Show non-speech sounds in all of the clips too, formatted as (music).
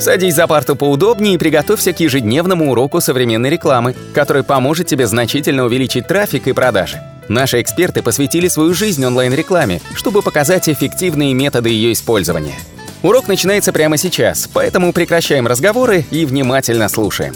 Садись за парту поудобнее и приготовься к ежедневному уроку современной рекламы, который поможет тебе значительно увеличить трафик и продажи. Наши эксперты посвятили свою жизнь онлайн-рекламе, чтобы показать эффективные методы ее использования. Урок начинается прямо сейчас, поэтому прекращаем разговоры и внимательно слушаем.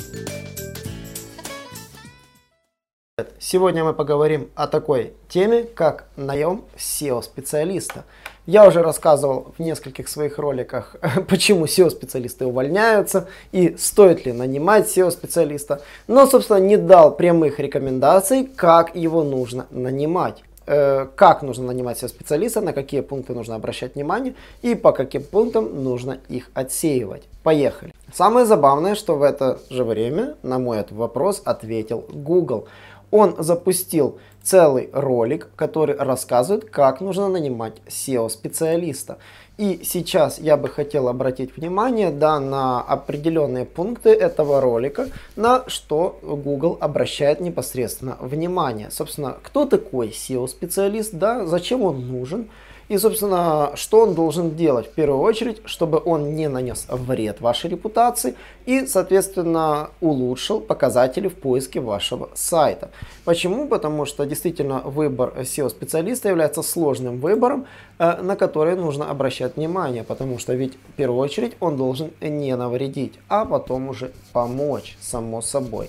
Сегодня мы поговорим о такой теме, как наем SEO-специалиста. Я уже рассказывал в нескольких своих роликах, (laughs) почему SEO-специалисты увольняются и стоит ли нанимать SEO-специалиста, но, собственно, не дал прямых рекомендаций, как его нужно нанимать э, как нужно нанимать SEO-специалиста, на какие пункты нужно обращать внимание и по каким пунктам нужно их отсеивать. Поехали. Самое забавное, что в это же время на мой этот вопрос ответил Google. Он запустил целый ролик, который рассказывает, как нужно нанимать SEO-специалиста. И сейчас я бы хотел обратить внимание да, на определенные пункты этого ролика, на что Google обращает непосредственно внимание. Собственно, кто такой SEO-специалист, да, зачем он нужен, и, собственно, что он должен делать? В первую очередь, чтобы он не нанес вред вашей репутации и, соответственно, улучшил показатели в поиске вашего сайта. Почему? Потому что действительно выбор SEO-специалиста является сложным выбором, э, на который нужно обращать внимание, потому что ведь в первую очередь он должен не навредить, а потом уже помочь, само собой.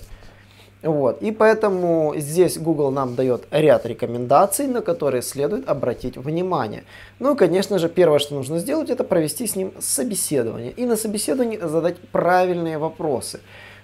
Вот. И поэтому здесь Google нам дает ряд рекомендаций, на которые следует обратить внимание. Ну и, конечно же, первое, что нужно сделать, это провести с ним собеседование. И на собеседовании задать правильные вопросы.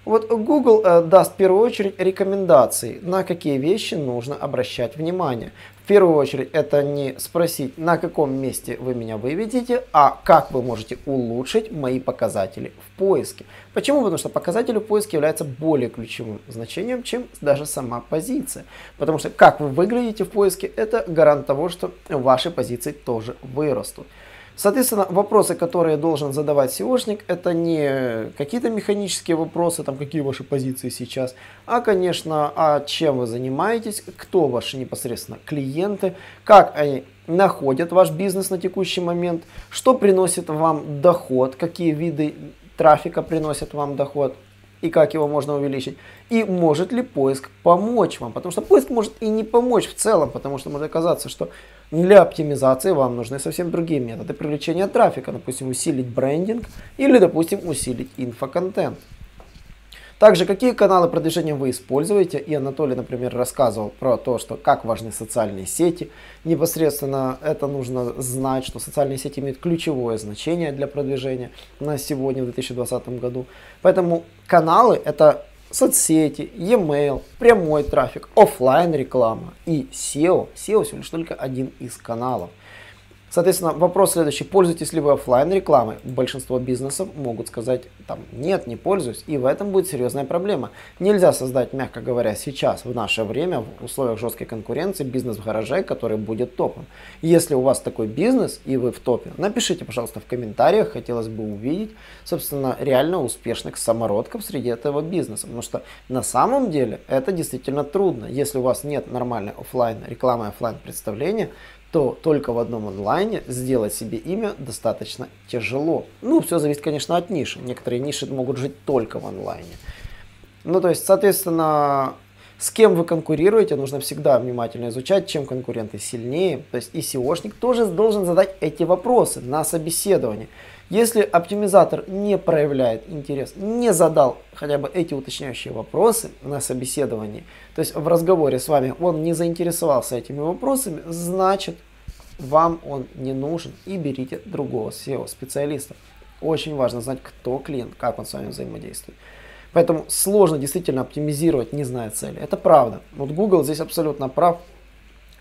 Вот Google э, даст в первую очередь рекомендации, на какие вещи нужно обращать внимание. Первую очередь это не спросить, на каком месте вы меня выведете, а как вы можете улучшить мои показатели в поиске. Почему? Потому что показатели в поиске являются более ключевым значением, чем даже сама позиция. Потому что как вы выглядите в поиске, это гарант того, что ваши позиции тоже вырастут. Соответственно, вопросы, которые должен задавать SEOшник, это не какие-то механические вопросы, там, какие ваши позиции сейчас, а, конечно, а чем вы занимаетесь, кто ваши непосредственно клиенты, как они находят ваш бизнес на текущий момент, что приносит вам доход, какие виды трафика приносят вам доход, и как его можно увеличить, и может ли поиск помочь вам, потому что поиск может и не помочь в целом, потому что может оказаться, что для оптимизации вам нужны совсем другие методы привлечения трафика, допустим, усилить брендинг или, допустим, усилить инфоконтент. Также, какие каналы продвижения вы используете, и Анатолий, например, рассказывал про то, что как важны социальные сети. Непосредственно это нужно знать, что социальные сети имеют ключевое значение для продвижения на сегодня, в 2020 году. Поэтому каналы это соцсети, e-mail, прямой трафик, офлайн реклама и SEO. SEO всего лишь только один из каналов. Соответственно, вопрос следующий. Пользуетесь ли вы офлайн рекламой? Большинство бизнесов могут сказать, там, нет, не пользуюсь. И в этом будет серьезная проблема. Нельзя создать, мягко говоря, сейчас, в наше время, в условиях жесткой конкуренции, бизнес в гараже, который будет топом. Если у вас такой бизнес и вы в топе, напишите, пожалуйста, в комментариях. Хотелось бы увидеть, собственно, реально успешных самородков среди этого бизнеса. Потому что на самом деле это действительно трудно. Если у вас нет нормальной офлайн рекламы, офлайн представления, то только в одном онлайне сделать себе имя достаточно тяжело. Ну, все зависит, конечно, от ниши. Некоторые ниши могут жить только в онлайне. Ну, то есть, соответственно, с кем вы конкурируете, нужно всегда внимательно изучать, чем конкуренты сильнее. То есть и SEOшник тоже должен задать эти вопросы на собеседовании. Если оптимизатор не проявляет интерес, не задал хотя бы эти уточняющие вопросы на собеседовании, то есть в разговоре с вами он не заинтересовался этими вопросами, значит вам он не нужен и берите другого SEO-специалиста. Очень важно знать, кто клиент, как он с вами взаимодействует. Поэтому сложно действительно оптимизировать, не зная цели. Это правда. Вот Google здесь абсолютно прав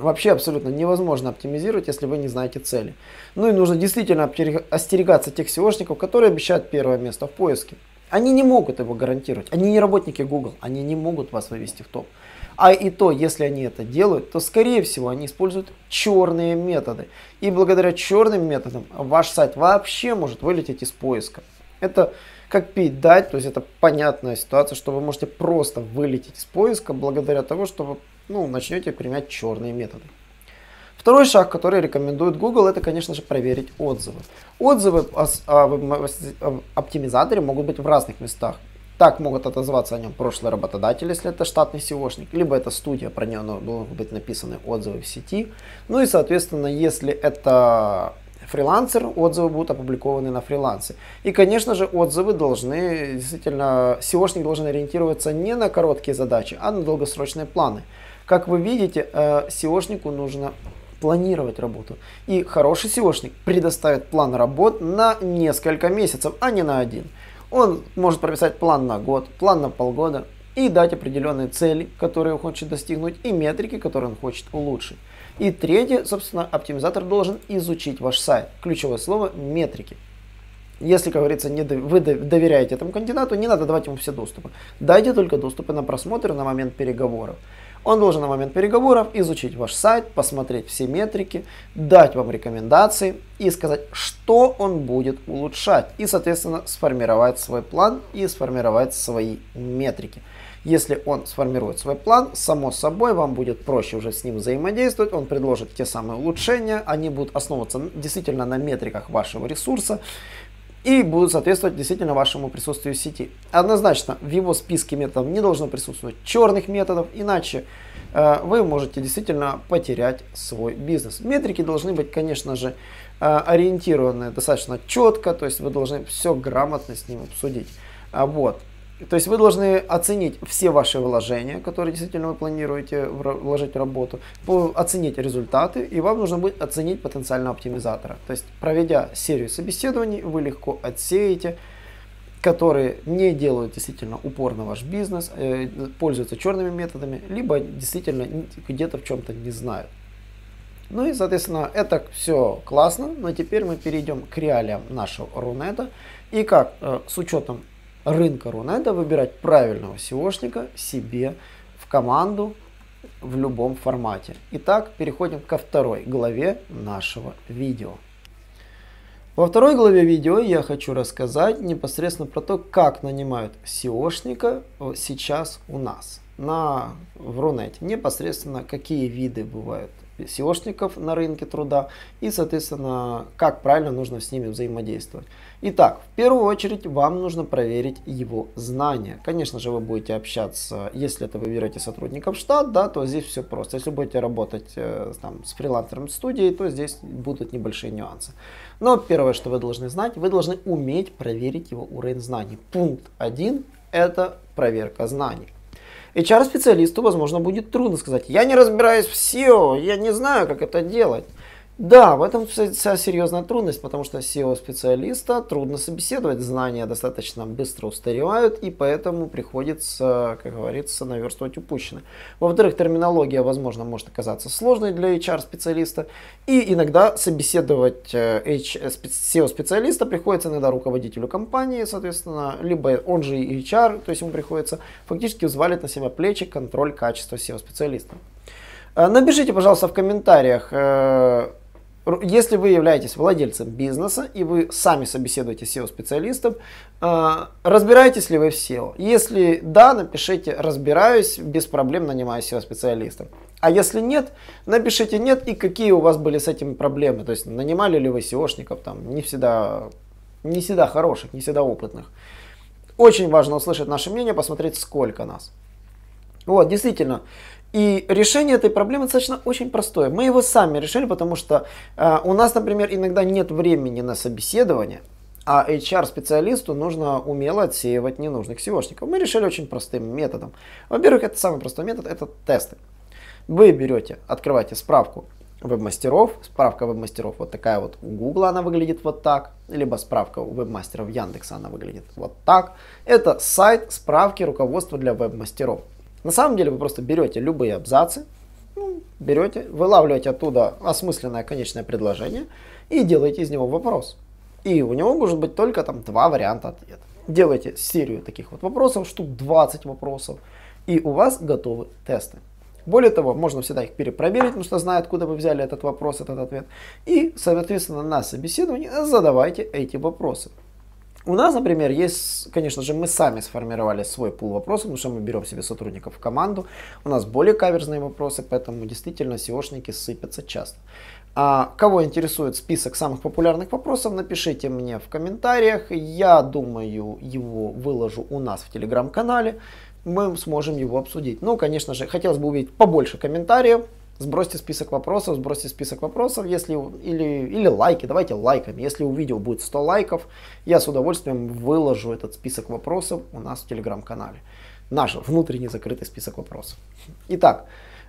вообще абсолютно невозможно оптимизировать, если вы не знаете цели. Ну и нужно действительно остерегаться тех SEOшников, которые обещают первое место в поиске. Они не могут его гарантировать. Они не работники Google, они не могут вас вывести в топ. А и то, если они это делают, то скорее всего они используют черные методы. И благодаря черным методам ваш сайт вообще может вылететь из поиска. Это как пить дать, то есть это понятная ситуация, что вы можете просто вылететь из поиска благодаря тому, что ну, начнете применять черные методы. Второй шаг, который рекомендует Google, это, конечно же, проверить отзывы. Отзывы о оптимизаторе могут быть в разных местах. Так могут отозваться о нем прошлый работодатель, если это штатный SEOшник, либо это студия, про нее могут быть написаны отзывы в сети. Ну и, соответственно, если это фрилансер, отзывы будут опубликованы на фрилансе. И, конечно же, отзывы должны, действительно, SEOшник должен ориентироваться не на короткие задачи, а на долгосрочные планы. Как вы видите, э, SEOшнику нужно планировать работу. И хороший SEOшник предоставит план работ на несколько месяцев, а не на один. Он может прописать план на год, план на полгода и дать определенные цели, которые он хочет достигнуть, и метрики, которые он хочет улучшить. И третье, собственно, оптимизатор должен изучить ваш сайт. Ключевое слово – метрики. Если, как говорится, не, вы доверяете этому кандидату, не надо давать ему все доступы. Дайте только доступы на просмотр на момент переговоров. Он должен на момент переговоров изучить ваш сайт, посмотреть все метрики, дать вам рекомендации и сказать, что он будет улучшать. И, соответственно, сформировать свой план и сформировать свои метрики. Если он сформирует свой план, само собой вам будет проще уже с ним взаимодействовать. Он предложит те самые улучшения, они будут основываться действительно на метриках вашего ресурса и будут соответствовать действительно вашему присутствию в сети. Однозначно в его списке методов не должно присутствовать черных методов, иначе э, вы можете действительно потерять свой бизнес. Метрики должны быть, конечно же, э, ориентированы достаточно четко, то есть вы должны все грамотно с ним обсудить. А вот. То есть вы должны оценить все ваши вложения, которые действительно вы планируете вложить в работу, оценить результаты, и вам нужно будет оценить потенциального оптимизатора. То есть проведя серию собеседований, вы легко отсеете, которые не делают действительно упор на ваш бизнес, э, пользуются черными методами, либо действительно где-то в чем-то не знают. Ну и, соответственно, это все классно, но теперь мы перейдем к реалиям нашего Рунета. И как э, с учетом рынка Рунета выбирать правильного SEOшника себе в команду в любом формате. Итак, переходим ко второй главе нашего видео. Во второй главе видео я хочу рассказать непосредственно про то, как нанимают SEOшника сейчас у нас на, в Рунете. Непосредственно какие виды бывают SEOшников на рынке труда и, соответственно, как правильно нужно с ними взаимодействовать. Итак, в первую очередь вам нужно проверить его знания. Конечно же, вы будете общаться, если это вы берете сотрудников штат, да, то здесь все просто. Если будете работать э, там, с фрилансером студии, то здесь будут небольшие нюансы. Но первое, что вы должны знать, вы должны уметь проверить его уровень знаний. Пункт один – это проверка знаний. HR-специалисту, возможно, будет трудно сказать, я не разбираюсь в SEO, я не знаю, как это делать. Да, в этом вся серьезная трудность, потому что SEO-специалиста трудно собеседовать, знания достаточно быстро устаревают, и поэтому приходится, как говорится, наверстывать упущенное. Во-вторых, терминология, возможно, может оказаться сложной для HR-специалиста, и иногда собеседовать SEO-специалиста приходится иногда руководителю компании, соответственно, либо он же и HR, то есть ему приходится фактически взвалить на себя плечи контроль качества SEO-специалиста. Э, напишите, пожалуйста, в комментариях, э, если вы являетесь владельцем бизнеса и вы сами собеседуете SEO-специалистов, э, разбираетесь ли вы в SEO? Если да, напишите «разбираюсь, без проблем нанимаю SEO-специалистов». А если нет, напишите «нет» и какие у вас были с этим проблемы. То есть нанимали ли вы SEOшников, там, не всегда, не всегда хороших, не всегда опытных. Очень важно услышать наше мнение, посмотреть сколько нас. Вот, действительно, и решение этой проблемы достаточно очень простое. Мы его сами решили, потому что э, у нас, например, иногда нет времени на собеседование, а HR-специалисту нужно умело отсеивать ненужных SEOшников. Мы решили очень простым методом. Во-первых, это самый простой метод, это тесты. Вы берете, открываете справку веб-мастеров, справка веб-мастеров вот такая вот у Google она выглядит вот так, либо справка у веб-мастеров Яндекса она выглядит вот так. Это сайт справки руководства для веб-мастеров. На самом деле вы просто берете любые абзацы, ну, берете, вылавливаете оттуда осмысленное конечное предложение и делаете из него вопрос. И у него может быть только там два варианта ответа. Делайте серию таких вот вопросов, штук 20 вопросов, и у вас готовы тесты. Более того, можно всегда их перепроверить, потому что знает, откуда вы взяли этот вопрос, этот ответ. И, соответственно, на собеседовании задавайте эти вопросы. У нас, например, есть, конечно же, мы сами сформировали свой пул вопросов, потому что мы берем себе сотрудников в команду. У нас более каверзные вопросы, поэтому действительно SEOшники сыпятся часто. А, кого интересует список самых популярных вопросов, напишите мне в комментариях. Я думаю, его выложу у нас в телеграм-канале. Мы сможем его обсудить. Ну, конечно же, хотелось бы увидеть побольше комментариев. Сбросьте список вопросов, сбросьте список вопросов, если, или, или лайки, давайте лайками. Если у видео будет 100 лайков, я с удовольствием выложу этот список вопросов у нас в телеграм-канале. Наш внутренний закрытый список вопросов. Итак,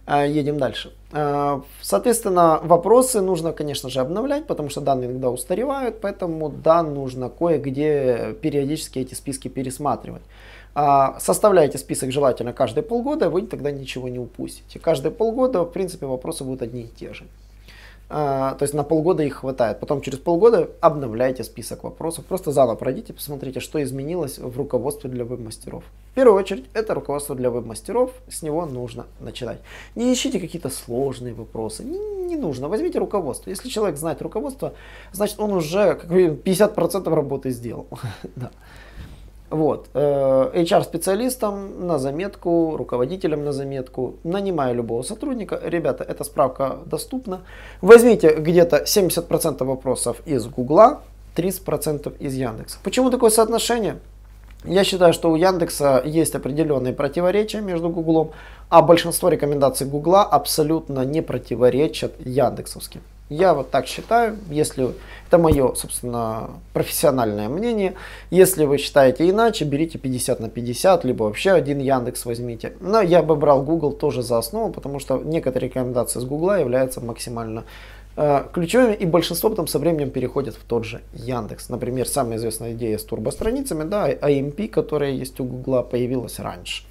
э, едем дальше. Э, соответственно, вопросы нужно, конечно же, обновлять, потому что данные иногда устаревают, поэтому да, нужно кое-где периодически эти списки пересматривать. А, составляйте список желательно каждые полгода, вы тогда ничего не упустите. Каждые полгода, в принципе, вопросы будут одни и те же. А, то есть на полгода их хватает. Потом через полгода обновляйте список вопросов. Просто заново пройдите, посмотрите, что изменилось в руководстве для веб-мастеров. В первую очередь, это руководство для веб-мастеров. С него нужно начинать. Не ищите какие-то сложные вопросы. Не, не нужно. Возьмите руководство. Если человек знает руководство, значит он уже как 50% работы сделал. (laughs) Вот. Э, HR-специалистам на заметку, руководителям на заметку, нанимая любого сотрудника. Ребята, эта справка доступна. Возьмите где-то 70% вопросов из Гугла, 30% из Яндекса. Почему такое соотношение? Я считаю, что у Яндекса есть определенные противоречия между Гуглом, а большинство рекомендаций Гугла абсолютно не противоречат Яндексовским. Я вот так считаю, если это мое, собственно, профессиональное мнение. Если вы считаете иначе, берите 50 на 50, либо вообще один Яндекс возьмите. Но я бы брал Google тоже за основу, потому что некоторые рекомендации с Google являются максимально э, ключевыми, и большинство потом со временем переходит в тот же Яндекс. Например, самая известная идея с турбостраницами, да, AMP, которая есть у Google, появилась раньше.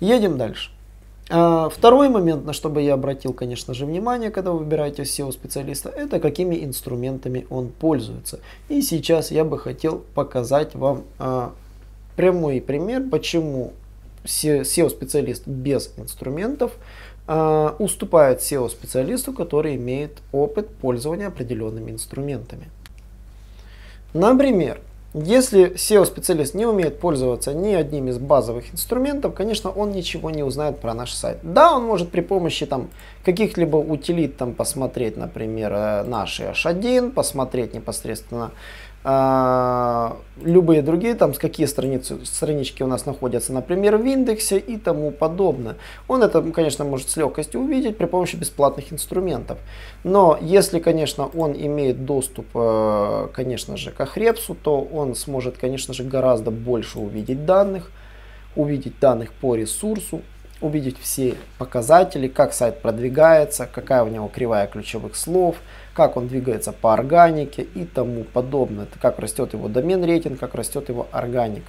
Едем дальше. А, второй момент, на что бы я обратил, конечно же, внимание, когда вы выбираете SEO-специалиста, это какими инструментами он пользуется. И сейчас я бы хотел показать вам а, прямой пример, почему SEO-специалист без инструментов а, уступает SEO-специалисту, который имеет опыт пользования определенными инструментами. Например, если SEO-специалист не умеет пользоваться ни одним из базовых инструментов, конечно, он ничего не узнает про наш сайт. Да, он может при помощи там каких-либо утилит там посмотреть, например, э, наши H1, посмотреть непосредственно а, любые другие, там, с какие страницы, странички у нас находятся, например, в индексе и тому подобное. Он это, конечно, может с легкостью увидеть при помощи бесплатных инструментов. Но если, конечно, он имеет доступ, э, конечно же, к Ahrefs, то он сможет, конечно же, гораздо больше увидеть данных, увидеть данных по ресурсу, увидеть все показатели, как сайт продвигается, какая у него кривая ключевых слов, как он двигается по органике и тому подобное. Это как растет его домен рейтинг, как растет его органик.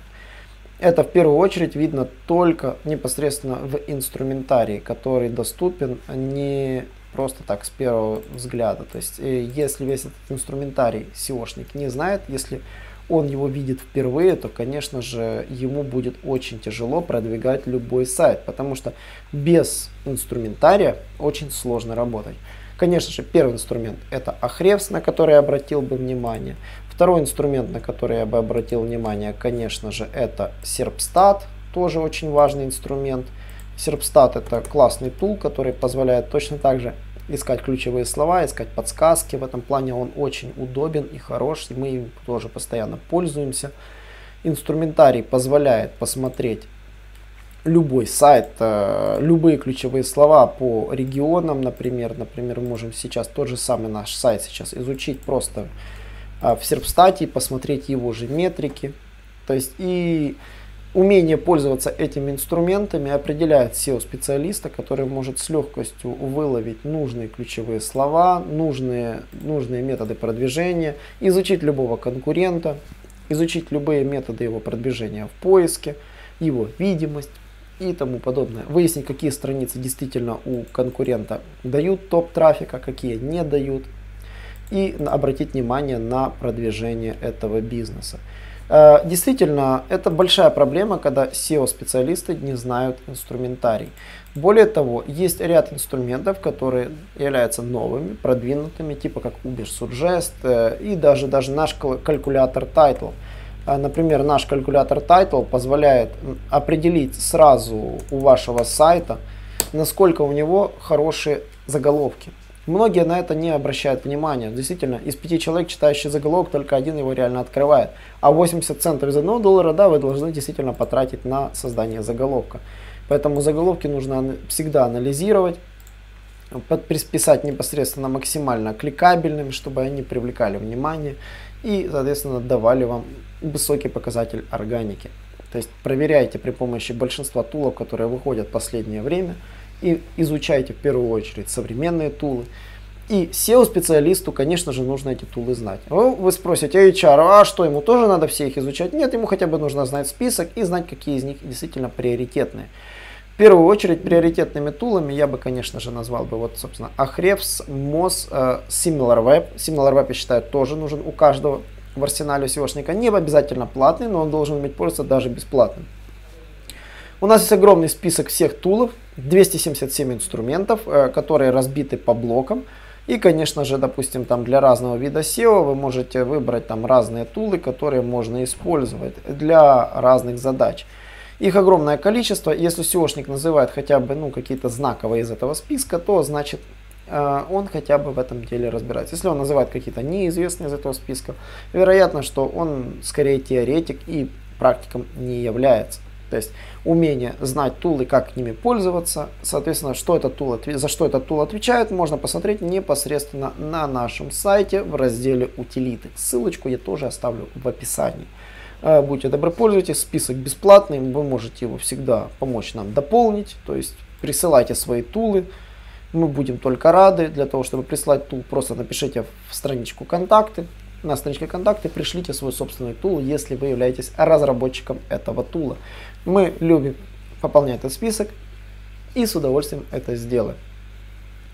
Это в первую очередь видно только непосредственно в инструментарии, который доступен не просто так с первого взгляда. То есть э, если весь этот инструментарий SEOшник не знает, если он его видит впервые, то, конечно же, ему будет очень тяжело продвигать любой сайт, потому что без инструментария очень сложно работать. Конечно же, первый инструмент это Ahrefs, на который я обратил бы внимание. Второй инструмент, на который я бы обратил внимание, конечно же, это Serpstat, тоже очень важный инструмент. Serpstat это классный тул, который позволяет точно так же искать ключевые слова, искать подсказки. В этом плане он очень удобен и хорош, и мы им тоже постоянно пользуемся. Инструментарий позволяет посмотреть любой сайт, э, любые ключевые слова по регионам, например. Например, можем сейчас тот же самый наш сайт сейчас изучить просто э, в Серпстате, посмотреть его же метрики. То есть и умение пользоваться этими инструментами определяет SEO-специалиста, который может с легкостью выловить нужные ключевые слова, нужные, нужные методы продвижения, изучить любого конкурента, изучить любые методы его продвижения в поиске, его видимость, и тому подобное. Выяснить, какие страницы действительно у конкурента дают топ трафика, какие не дают. И обратить внимание на продвижение этого бизнеса. Э, действительно, это большая проблема, когда SEO-специалисты не знают инструментарий. Более того, есть ряд инструментов, которые являются новыми, продвинутыми, типа как Uber Suggest э, и даже, даже наш калькулятор Title. А, например, наш калькулятор Title позволяет определить сразу у вашего сайта, насколько у него хорошие заголовки. Многие на это не обращают внимания. Действительно, из пяти человек, читающих заголовок, только один его реально открывает. А 80 центов из одного доллара, да, вы должны действительно потратить на создание заголовка. Поэтому заголовки нужно всегда анализировать, предписать непосредственно максимально кликабельными, чтобы они привлекали внимание и, соответственно, давали вам высокий показатель органики. То есть проверяйте при помощи большинства тулов, которые выходят в последнее время – и изучайте в первую очередь современные тулы. И SEO-специалисту, конечно же, нужно эти тулы знать. Вы спросите, HR, а что, ему тоже надо все их изучать? Нет, ему хотя бы нужно знать список и знать, какие из них действительно приоритетные. В первую очередь, приоритетными тулами я бы, конечно же, назвал бы, вот, собственно, Ahrefs, Moz, э, SimilarWeb. SimilarWeb, я считаю, тоже нужен у каждого в арсенале SEOшника. Не обязательно платный, но он должен иметь пользоваться даже бесплатным. У нас есть огромный список всех тулов, 277 инструментов, э, которые разбиты по блокам. И, конечно же, допустим, там для разного вида SEO вы можете выбрать там разные тулы, которые можно использовать для разных задач. Их огромное количество. Если SEOшник называет хотя бы ну, какие-то знаковые из этого списка, то значит он хотя бы в этом деле разбирается. Если он называет какие-то неизвестные из этого списка, вероятно, что он скорее теоретик и практиком не является. То есть умение знать тулы, как ними пользоваться. Соответственно, что этот тул, за что этот тул отвечает, можно посмотреть непосредственно на нашем сайте в разделе утилиты. Ссылочку я тоже оставлю в описании. Э, будьте добры, пользуйтесь, список бесплатный, вы можете его всегда помочь нам дополнить, то есть присылайте свои тулы, мы будем только рады. Для того, чтобы прислать тул, просто напишите в страничку контакты, на страничке контакты пришлите свой собственный тул, если вы являетесь разработчиком этого тула. Мы любим пополнять этот список и с удовольствием это сделаем.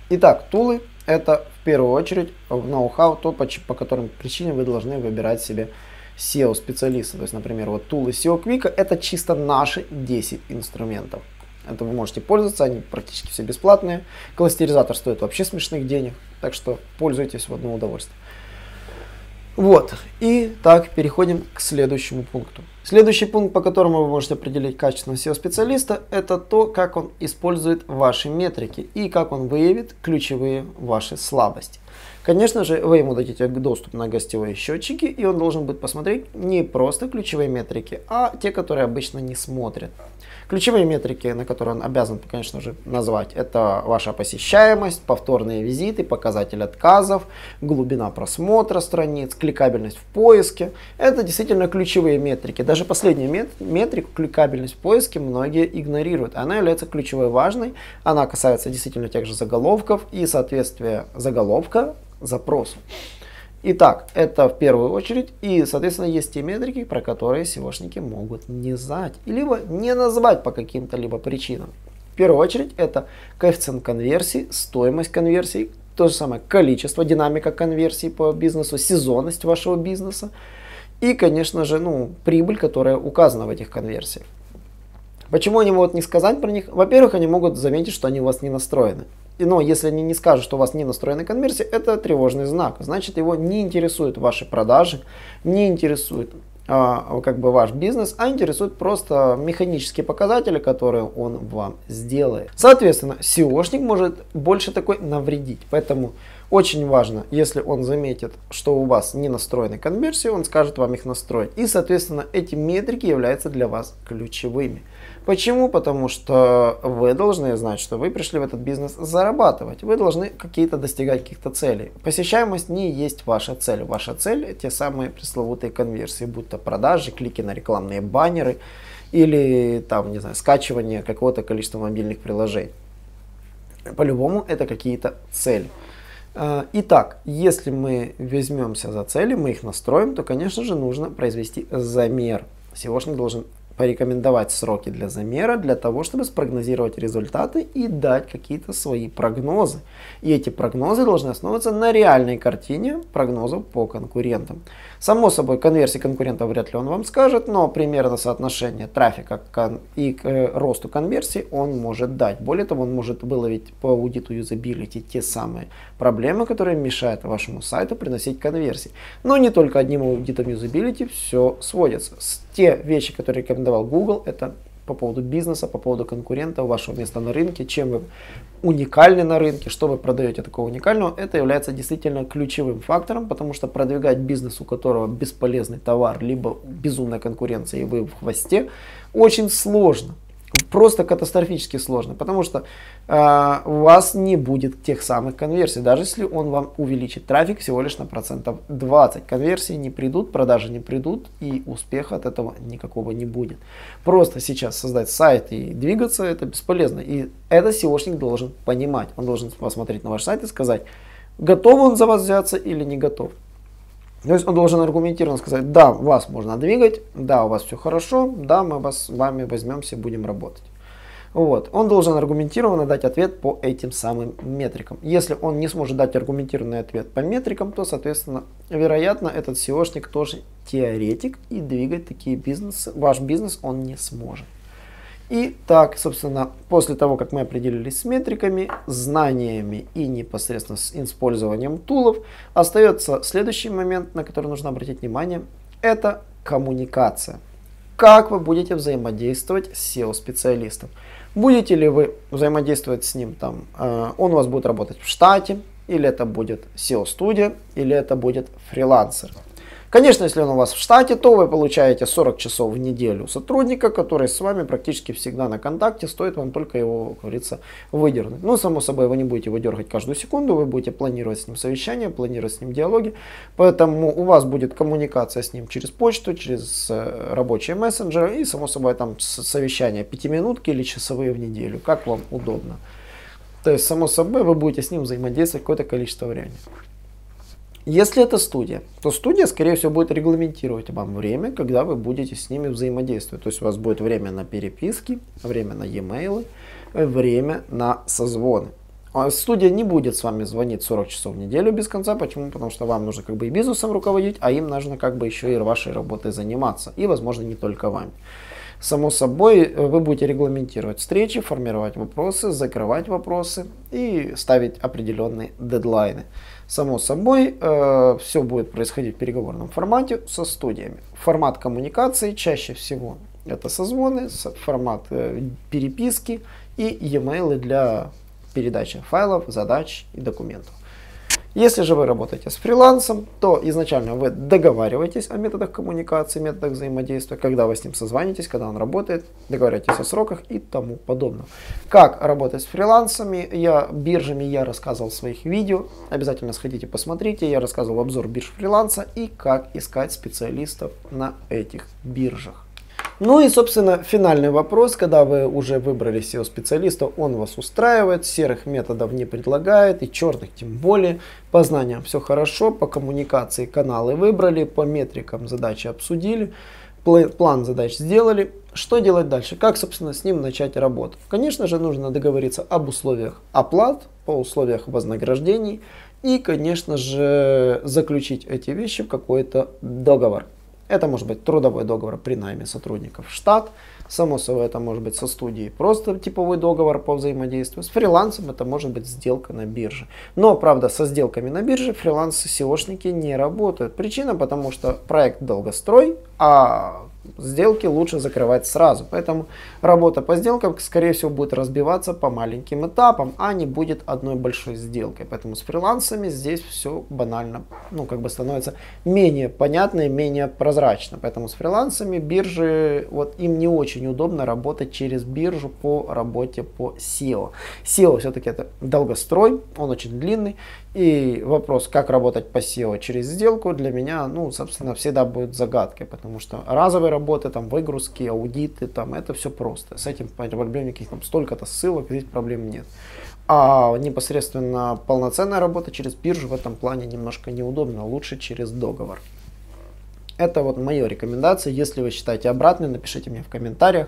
Итак, тулы это в первую очередь ноу-хау, то по, по которым причинам вы должны выбирать себе SEO специалиста. То есть, например, вот тулы SEO Quick это чисто наши 10 инструментов. Это вы можете пользоваться, они практически все бесплатные. Кластеризатор стоит вообще смешных денег, так что пользуйтесь в одно удовольствие. Вот, и так переходим к следующему пункту. Следующий пункт, по которому вы можете определить качественного SEO-специалиста, это то, как он использует ваши метрики и как он выявит ключевые ваши слабости. Конечно же, вы ему дадите доступ на гостевые счетчики, и он должен будет посмотреть не просто ключевые метрики, а те, которые обычно не смотрят. Ключевые метрики, на которые он обязан, конечно же, назвать, это ваша посещаемость, повторные визиты, показатель отказов, глубина просмотра страниц, кликабельность в поиске. Это действительно ключевые метрики. Даже последнюю мет метрику, кликабельность в поиске, многие игнорируют. Она является ключевой важной. Она касается действительно тех же заголовков и соответствия заголовка запросу. Итак, это в первую очередь. И, соответственно, есть те метрики, про которые SEOшники могут не знать. Либо не назвать по каким-то либо причинам. В первую очередь, это коэффициент конверсии, стоимость конверсии, то же самое количество, динамика конверсии по бизнесу, сезонность вашего бизнеса. И, конечно же, ну, прибыль, которая указана в этих конверсиях. Почему они могут не сказать про них? Во-первых, они могут заметить, что они у вас не настроены но если они не скажут, что у вас не настроена конверсия, это тревожный знак. Значит, его не интересуют ваши продажи, не интересует а, как бы ваш бизнес, а интересуют просто механические показатели, которые он вам сделает. Соответственно, SEOшник может больше такой навредить. Поэтому очень важно, если он заметит, что у вас не настроены конверсии, он скажет вам их настроить. И, соответственно, эти метрики являются для вас ключевыми. Почему? Потому что вы должны знать, что вы пришли в этот бизнес зарабатывать. Вы должны какие-то достигать каких-то целей. Посещаемость не есть ваша цель. Ваша цель те самые пресловутые конверсии, будь то продажи, клики на рекламные баннеры или там, не знаю, скачивание какого-то количества мобильных приложений. По-любому это какие-то цели. А, итак, если мы возьмемся за цели, мы их настроим, то, конечно же, нужно произвести замер. SEOшник должен порекомендовать сроки для замера, для того, чтобы спрогнозировать результаты и дать какие-то свои прогнозы. И эти прогнозы должны основываться на реальной картине прогнозов по конкурентам. Само собой, конверсии конкурентов вряд ли он вам скажет, но примерно соотношение трафика и к э, росту конверсии он может дать. Более того, он может выловить по аудиту юзабилити те самые проблемы, которые мешают вашему сайту приносить конверсии. Но не только одним аудитом юзабилити все сводится. Те вещи, которые рекомендовал Google, это по поводу бизнеса, по поводу конкурентов, вашего места на рынке, чем вы уникальны на рынке, что вы продаете такого уникального, это является действительно ключевым фактором, потому что продвигать бизнес, у которого бесполезный товар, либо безумная конкуренция, и вы в хвосте, очень сложно просто катастрофически сложно, потому что э, у вас не будет тех самых конверсий, даже если он вам увеличит трафик всего лишь на процентов 20. Конверсии не придут, продажи не придут и успеха от этого никакого не будет. Просто сейчас создать сайт и двигаться это бесполезно. И это SEOшник должен понимать. Он должен посмотреть на ваш сайт и сказать, готов он за вас взяться или не готов. То есть он должен аргументированно сказать, да, вас можно двигать, да, у вас все хорошо, да, мы вас, с вами возьмемся, будем работать. Вот. Он должен аргументированно дать ответ по этим самым метрикам. Если он не сможет дать аргументированный ответ по метрикам, то, соответственно, вероятно, этот SEOшник тоже теоретик и двигать такие бизнесы, ваш бизнес он не сможет. И так, собственно, после того, как мы определились с метриками, знаниями и непосредственно с использованием тулов, остается следующий момент, на который нужно обратить внимание, это коммуникация. Как вы будете взаимодействовать с SEO-специалистом? Будете ли вы взаимодействовать с ним, там, э, он у вас будет работать в штате, или это будет SEO-студия, или это будет фрилансер. Конечно, если он у вас в штате, то вы получаете 40 часов в неделю сотрудника, который с вами практически всегда на контакте, стоит вам только его, как говорится, выдернуть. Ну, само собой, вы не будете его дергать каждую секунду, вы будете планировать с ним совещания, планировать с ним диалоги, поэтому у вас будет коммуникация с ним через почту, через э, рабочие мессенджеры и, само собой, там совещания пятиминутки или часовые в неделю, как вам удобно. То есть, само собой, вы будете с ним взаимодействовать какое-то количество времени. Если это студия, то студия, скорее всего, будет регламентировать вам время, когда вы будете с ними взаимодействовать. То есть у вас будет время на переписки, время на e-mail, время на созвоны. А студия не будет с вами звонить 40 часов в неделю без конца. Почему? Потому что вам нужно как бы и бизнесом руководить, а им нужно как бы еще и вашей работой заниматься. И, возможно, не только вами. Само собой, вы будете регламентировать встречи, формировать вопросы, закрывать вопросы и ставить определенные дедлайны. Само собой, э, все будет происходить в переговорном формате со студиями. Формат коммуникации чаще всего это созвоны, формат э, переписки и e-mail для передачи файлов, задач и документов. Если же вы работаете с фрилансом, то изначально вы договариваетесь о методах коммуникации, методах взаимодействия, когда вы с ним созвонитесь, когда он работает, договариваетесь о сроках и тому подобное. Как работать с фрилансами, я биржами я рассказывал в своих видео, обязательно сходите посмотрите, я рассказывал обзор бирж фриланса и как искать специалистов на этих биржах. Ну и, собственно, финальный вопрос, когда вы уже выбрали SEO-специалиста, он вас устраивает, серых методов не предлагает и черных тем более. По знаниям все хорошо, по коммуникации каналы выбрали, по метрикам задачи обсудили, план задач сделали. Что делать дальше? Как, собственно, с ним начать работу? Конечно же, нужно договориться об условиях оплат, по условиях вознаграждений и, конечно же, заключить эти вещи в какой-то договор. Это может быть трудовой договор при найме сотрудников в штат. Само собой, это может быть со студией просто типовой договор по взаимодействию. С фрилансом это может быть сделка на бирже. Но, правда, со сделками на бирже фрилансы-SEOшники не работают. Причина, потому что проект долгострой, а сделки лучше закрывать сразу. Поэтому работа по сделкам, скорее всего, будет разбиваться по маленьким этапам, а не будет одной большой сделкой. Поэтому с фрилансами здесь все банально, ну, как бы становится менее понятно и менее прозрачно. Поэтому с фрилансами биржи, вот им не очень удобно работать через биржу по работе по SEO. SEO все-таки это долгострой, он очень длинный. И вопрос, как работать по SEO через сделку, для меня, ну, собственно, всегда будет загадкой, потому что разовые работы, там, выгрузки, аудиты, там, это все просто. С этим проблем никаких, там, столько-то ссылок, здесь проблем нет. А непосредственно полноценная работа через биржу в этом плане немножко неудобно, лучше через договор. Это вот моя рекомендация. Если вы считаете обратно, напишите мне в комментариях.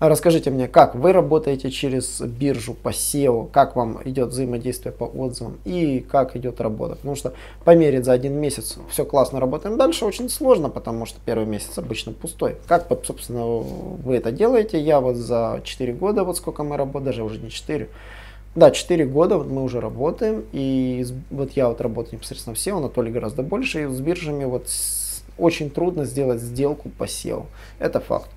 Расскажите мне, как вы работаете через биржу по SEO, как вам идет взаимодействие по отзывам и как идет работа. Потому что померить за один месяц все классно работаем дальше очень сложно, потому что первый месяц обычно пустой. Как, собственно, вы это делаете? Я вот за 4 года, вот сколько мы работаем, даже уже не 4, да, 4 года мы уже работаем, и вот я вот работаю непосредственно в SEO, Анатолий гораздо больше, и с биржами вот очень трудно сделать сделку по SEO. Это факт.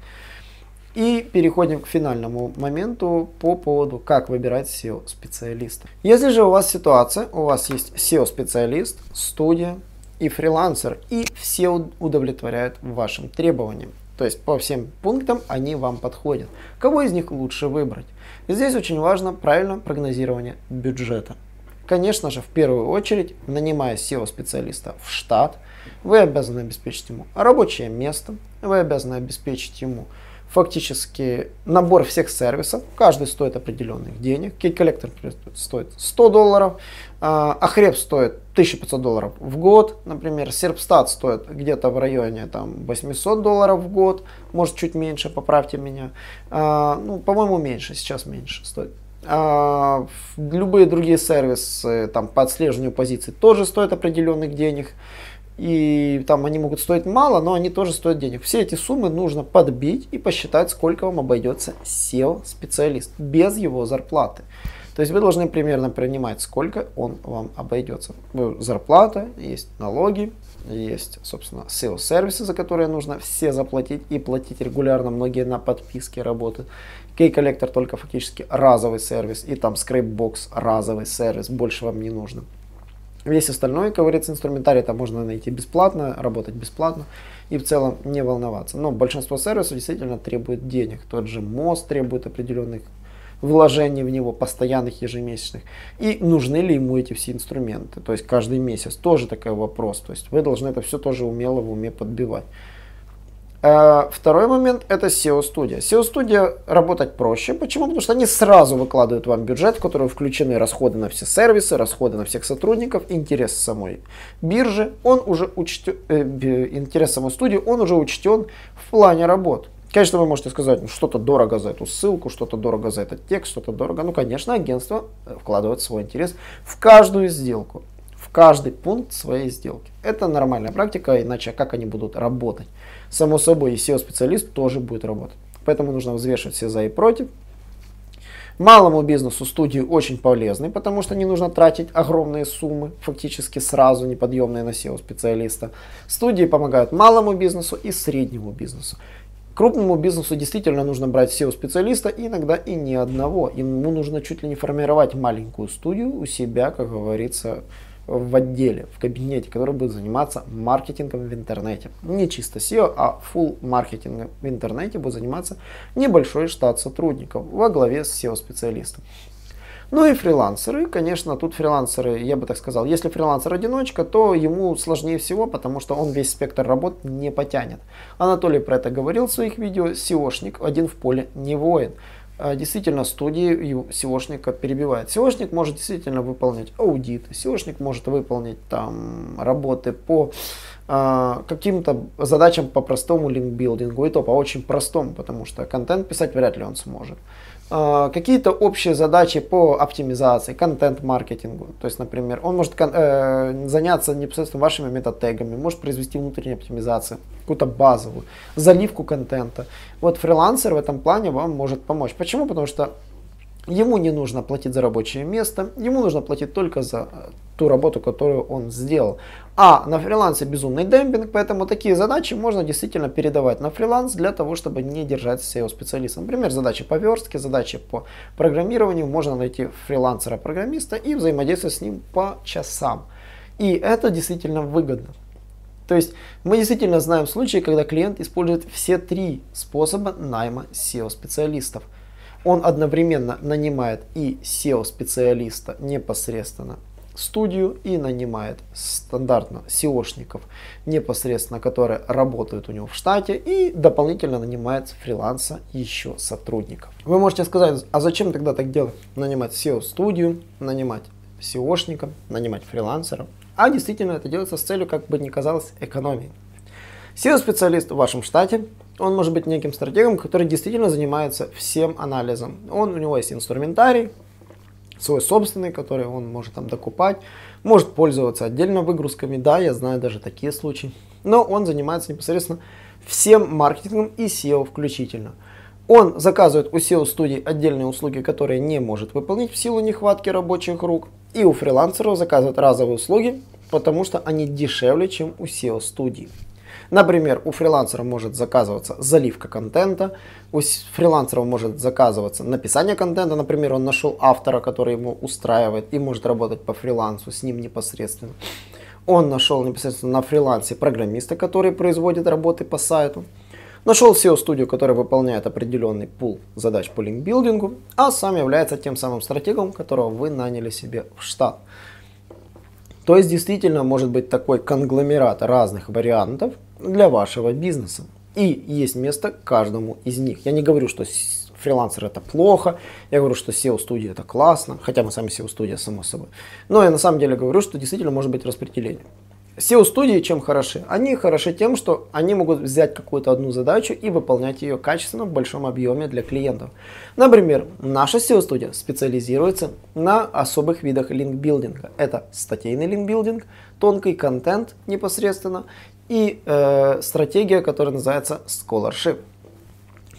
И переходим к финальному моменту по поводу, как выбирать SEO-специалиста. Если же у вас ситуация, у вас есть SEO-специалист, студия и фрилансер, и все удовлетворяют вашим требованиям. То есть по всем пунктам они вам подходят. Кого из них лучше выбрать? Здесь очень важно правильное прогнозирование бюджета. Конечно же, в первую очередь, нанимая SEO-специалиста в штат, вы обязаны обеспечить ему рабочее место, вы обязаны обеспечить ему фактически набор всех сервисов. Каждый стоит определенных денег. Кейк-коллектор стоит 100 долларов, а Ахреб стоит 1500 долларов в год, например. Серпстат стоит где-то в районе там, 800 долларов в год, может чуть меньше, поправьте меня. А, ну, по-моему, меньше, сейчас меньше стоит. А, любые другие сервисы там, по отслеживанию позиций тоже стоят определенных денег и там они могут стоить мало, но они тоже стоят денег. Все эти суммы нужно подбить и посчитать, сколько вам обойдется SEO-специалист без его зарплаты. То есть вы должны примерно понимать, сколько он вам обойдется. Зарплата, есть налоги, есть, собственно, SEO-сервисы, за которые нужно все заплатить и платить регулярно. Многие на подписке работают. Key-коллектор только фактически разовый сервис, и там Scrapebox разовый сервис, больше вам не нужно. Весь остальной, как говорится, инструментарий там можно найти бесплатно, работать бесплатно и в целом не волноваться. Но большинство сервисов действительно требует денег. Тот же мост требует определенных вложений в него, постоянных, ежемесячных. И нужны ли ему эти все инструменты? То есть каждый месяц тоже такой вопрос. То есть вы должны это все тоже умело в уме подбивать. Э, второй момент это SEO студия. SEO студия работать проще. Почему? Потому что они сразу выкладывают вам бюджет, в который включены расходы на все сервисы, расходы на всех сотрудников, интерес самой биржи, он уже учтен, э, интерес самой студии, он уже учтен в плане работ. Конечно, вы можете сказать, ну, что-то дорого за эту ссылку, что-то дорого за этот текст, что-то дорого. Ну, конечно, агентство вкладывает свой интерес в каждую сделку, в каждый пункт своей сделки. Это нормальная практика, иначе как они будут работать? Само собой, и SEO-специалист тоже будет работать. Поэтому нужно взвешивать все за и против. Малому бизнесу студии очень полезны, потому что не нужно тратить огромные суммы, фактически сразу неподъемные на SEO-специалиста. Студии помогают малому бизнесу и среднему бизнесу. Крупному бизнесу действительно нужно брать SEO-специалиста, иногда и не одного. Ему нужно чуть ли не формировать маленькую студию у себя, как говорится, в отделе, в кабинете, который будет заниматься маркетингом в интернете. Не чисто SEO, а full маркетингом в интернете будет заниматься небольшой штат сотрудников во главе с SEO-специалистом. Ну и фрилансеры, конечно, тут фрилансеры, я бы так сказал, если фрилансер-одиночка, то ему сложнее всего, потому что он весь спектр работ не потянет. Анатолий про это говорил в своих видео, SEOшник один в поле не воин. А, действительно студии SEOшника перебивает. SEOшник может действительно выполнять аудиты, SEOшник может выполнить там работы по э, каким-то задачам по простому линкбилдингу, и то по очень простому, потому что контент писать вряд ли он сможет. А, какие-то общие задачи по оптимизации, контент-маркетингу. То есть, например, он может э, заняться непосредственно вашими метатегами, может произвести внутреннюю оптимизацию, какую-то базовую, заливку контента. Вот фрилансер в этом плане вам может помочь. Почему? Потому что ему не нужно платить за рабочее место, ему нужно платить только за ту работу, которую он сделал. А на фрилансе безумный демпинг, поэтому такие задачи можно действительно передавать на фриланс для того, чтобы не держать SEO-специалиста. Например, задачи по верстке, задачи по программированию. Можно найти фрилансера-программиста и взаимодействовать с ним по часам. И это действительно выгодно. То есть мы действительно знаем случаи, когда клиент использует все три способа найма SEO-специалистов. Он одновременно нанимает и SEO-специалиста непосредственно студию и нанимает стандартно SEOшников, непосредственно которые работают у него в штате и дополнительно нанимает фриланса еще сотрудников. Вы можете сказать, а зачем тогда так делать? Нанимать SEO-студию, нанимать SEOшников, нанимать фрилансеров. А действительно это делается с целью, как бы ни казалось, экономии. SEO-специалист в вашем штате, он может быть неким стратегом, который действительно занимается всем анализом. Он, у него есть инструментарий, свой собственный, который он может там докупать, может пользоваться отдельно выгрузками, да, я знаю даже такие случаи. Но он занимается непосредственно всем маркетингом и SEO включительно. Он заказывает у SEO студии отдельные услуги, которые не может выполнить в силу нехватки рабочих рук. И у фрилансеров заказывает разовые услуги, потому что они дешевле, чем у SEO студии. Например, у фрилансера может заказываться заливка контента, у фрилансера может заказываться написание контента, например, он нашел автора, который ему устраивает и может работать по фрилансу с ним непосредственно. Он нашел непосредственно на фрилансе программиста, который производит работы по сайту. Нашел SEO-студию, которая выполняет определенный пул задач по линкбилдингу, а сам является тем самым стратегом, которого вы наняли себе в штат. То есть действительно может быть такой конгломерат разных вариантов для вашего бизнеса. И есть место каждому из них. Я не говорю, что фрилансер это плохо, я говорю, что SEO-студия это классно, хотя мы сами SEO-студия, само собой. Но я на самом деле говорю, что действительно может быть распределение. SEO-студии чем хороши? Они хороши тем, что они могут взять какую-то одну задачу и выполнять ее качественно в большом объеме для клиентов. Например, наша SEO-студия специализируется на особых видах линкбилдинга. Это статейный линкбилдинг, тонкий контент непосредственно и э, стратегия, которая называется Scholarship.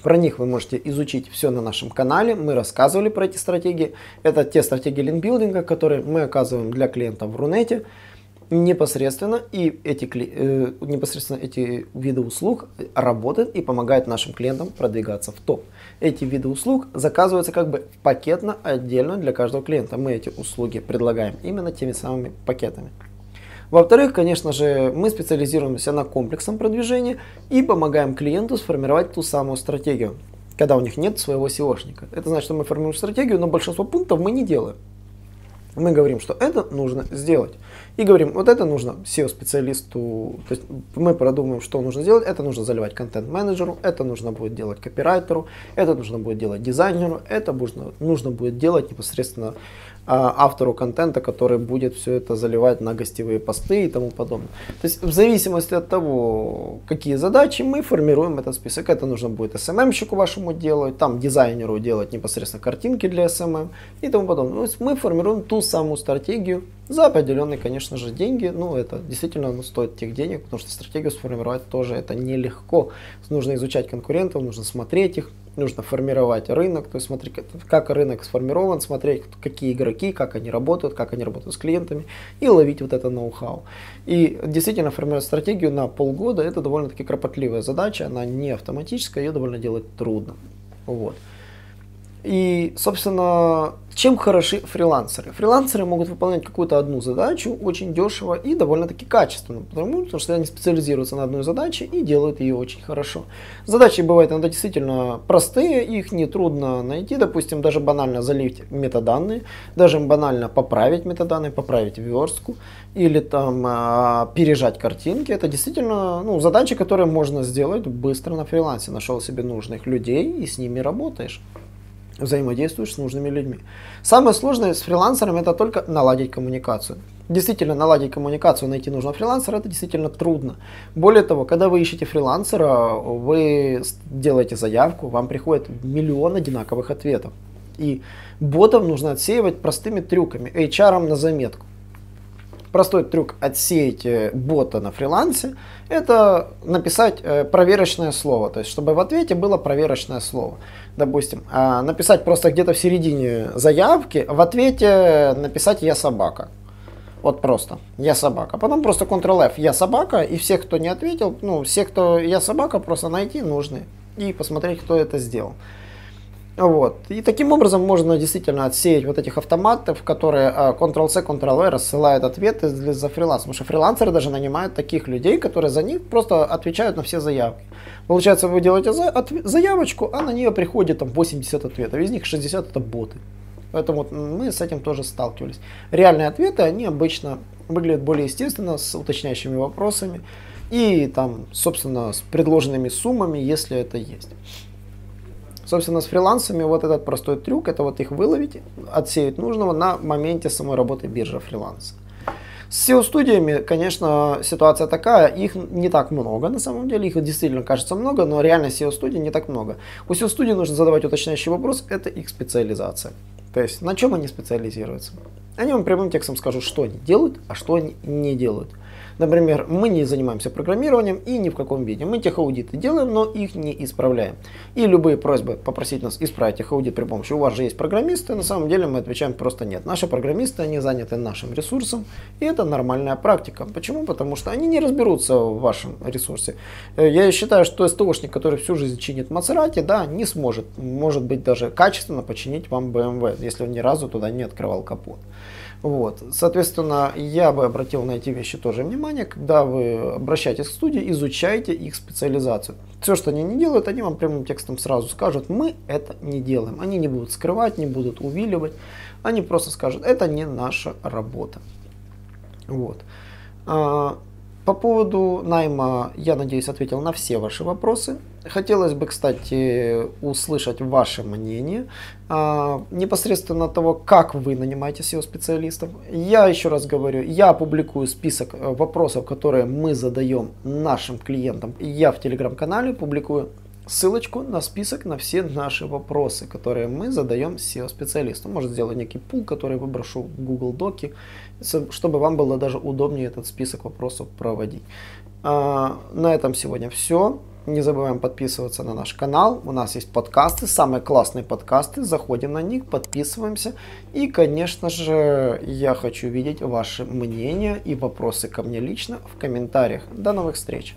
Про них вы можете изучить все на нашем канале. Мы рассказывали про эти стратегии. Это те стратегии линкбилдинга, которые мы оказываем для клиентов в Рунете непосредственно. И эти, э, непосредственно эти виды услуг работают и помогают нашим клиентам продвигаться в топ. Эти виды услуг заказываются как бы пакетно отдельно для каждого клиента. Мы эти услуги предлагаем именно теми самыми пакетами. Во-вторых, конечно же, мы специализируемся на комплексном продвижении и помогаем клиенту сформировать ту самую стратегию, когда у них нет своего SEOшника. Это значит, что мы формируем стратегию, но большинство пунктов мы не делаем. Мы говорим, что это нужно сделать. И говорим, вот это нужно SEO-специалисту, то есть мы продумаем, что нужно сделать. Это нужно заливать контент-менеджеру, это нужно будет делать копирайтеру, это нужно будет делать дизайнеру, это нужно, нужно будет делать непосредственно автору контента, который будет все это заливать на гостевые посты и тому подобное. То есть в зависимости от того, какие задачи, мы формируем этот список. Это нужно будет SMM-щику вашему делать, там дизайнеру делать непосредственно картинки для SMM и тому подобное. То есть мы формируем ту самую стратегию за определенные, конечно же, деньги. Ну, это действительно ну, стоит тех денег, потому что стратегию сформировать тоже это нелегко. Нужно изучать конкурентов, нужно смотреть их, нужно формировать рынок, то есть смотреть, как рынок сформирован, смотреть, какие игроки, как они работают, как они работают с клиентами и ловить вот это ноу-хау. И действительно формировать стратегию на полгода это довольно-таки кропотливая задача, она не автоматическая, ее довольно делать трудно. Вот. И, собственно, чем хороши фрилансеры? Фрилансеры могут выполнять какую-то одну задачу очень дешево и довольно-таки качественно, потому, что они специализируются на одной задаче и делают ее очень хорошо. Задачи бывают иногда действительно простые, их не трудно найти, допустим, даже банально залить метаданные, даже банально поправить метаданные, поправить верстку или там э, пережать картинки. Это действительно ну, задачи, которые можно сделать быстро на фрилансе. Нашел себе нужных людей и с ними работаешь взаимодействуешь с нужными людьми. Самое сложное с фрилансером это только наладить коммуникацию. Действительно, наладить коммуникацию, найти нужного фрилансера, это действительно трудно. Более того, когда вы ищете фрилансера, вы делаете заявку, вам приходит миллион одинаковых ответов. И ботов нужно отсеивать простыми трюками, HR на заметку. Простой трюк отсеять э, бота на фрилансе – это написать э, проверочное слово, то есть чтобы в ответе было проверочное слово допустим, а, написать просто где-то в середине заявки, в ответе написать «я собака». Вот просто «я собака». Потом просто Ctrl-F «я собака» и всех, кто не ответил, ну, все, кто «я собака», просто найти нужны и посмотреть, кто это сделал. Вот. И таким образом можно действительно отсеять вот этих автоматов, которые а, Ctrl-C, Ctrl-V рассылают ответы за фриланс. Потому что фрилансеры даже нанимают таких людей, которые за них просто отвечают на все заявки. Получается, вы делаете заявочку, а на нее приходит там 80 ответов. Из них 60 это боты. Поэтому мы с этим тоже сталкивались. Реальные ответы, они обычно выглядят более естественно, с уточняющими вопросами и там, собственно, с предложенными суммами, если это есть. Собственно, с фрилансами вот этот простой трюк, это вот их выловить, отсеять нужного на моменте самой работы биржи фриланса. С SEO-студиями, конечно, ситуация такая, их не так много на самом деле, их действительно кажется много, но реально SEO-студий не так много. У SEO-студии нужно задавать уточняющий вопрос, это их специализация. То есть на чем они специализируются? Они вам прямым текстом скажут, что они делают, а что они не делают. Например, мы не занимаемся программированием и ни в каком виде. Мы техаудиты делаем, но их не исправляем. И любые просьбы попросить нас исправить техаудит при помощи «у вас же есть программисты», на самом деле мы отвечаем просто «нет». Наши программисты, они заняты нашим ресурсом, и это нормальная практика. Почему? Потому что они не разберутся в вашем ресурсе. Э, я считаю, что СТОшник, который всю жизнь чинит Мацерати, да, не сможет, может быть, даже качественно починить вам BMW, если он ни разу туда не открывал капот. Вот. Соответственно, я бы обратил на эти вещи тоже внимание, когда вы обращаетесь к студии, изучайте их специализацию. Все, что они не делают, они вам прямым текстом сразу скажут, мы это не делаем. Они не будут скрывать, не будут увиливать, они просто скажут, это не наша работа. Вот. По поводу найма, я надеюсь, ответил на все ваши вопросы. Хотелось бы, кстати, услышать ваше мнение а, непосредственно того, как вы нанимаете SEO-специалистов. Я еще раз говорю, я публикую список э, вопросов, которые мы задаем нашим клиентам. Я в телеграм-канале публикую ссылочку на список на все наши вопросы, которые мы задаем SEO-специалистам. Может сделать некий пул, который выброшу в Google Доки, чтобы вам было даже удобнее этот список вопросов проводить. А, на этом сегодня все. Не забываем подписываться на наш канал. У нас есть подкасты, самые классные подкасты. Заходим на них, подписываемся. И, конечно же, я хочу видеть ваши мнения и вопросы ко мне лично в комментариях. До новых встреч!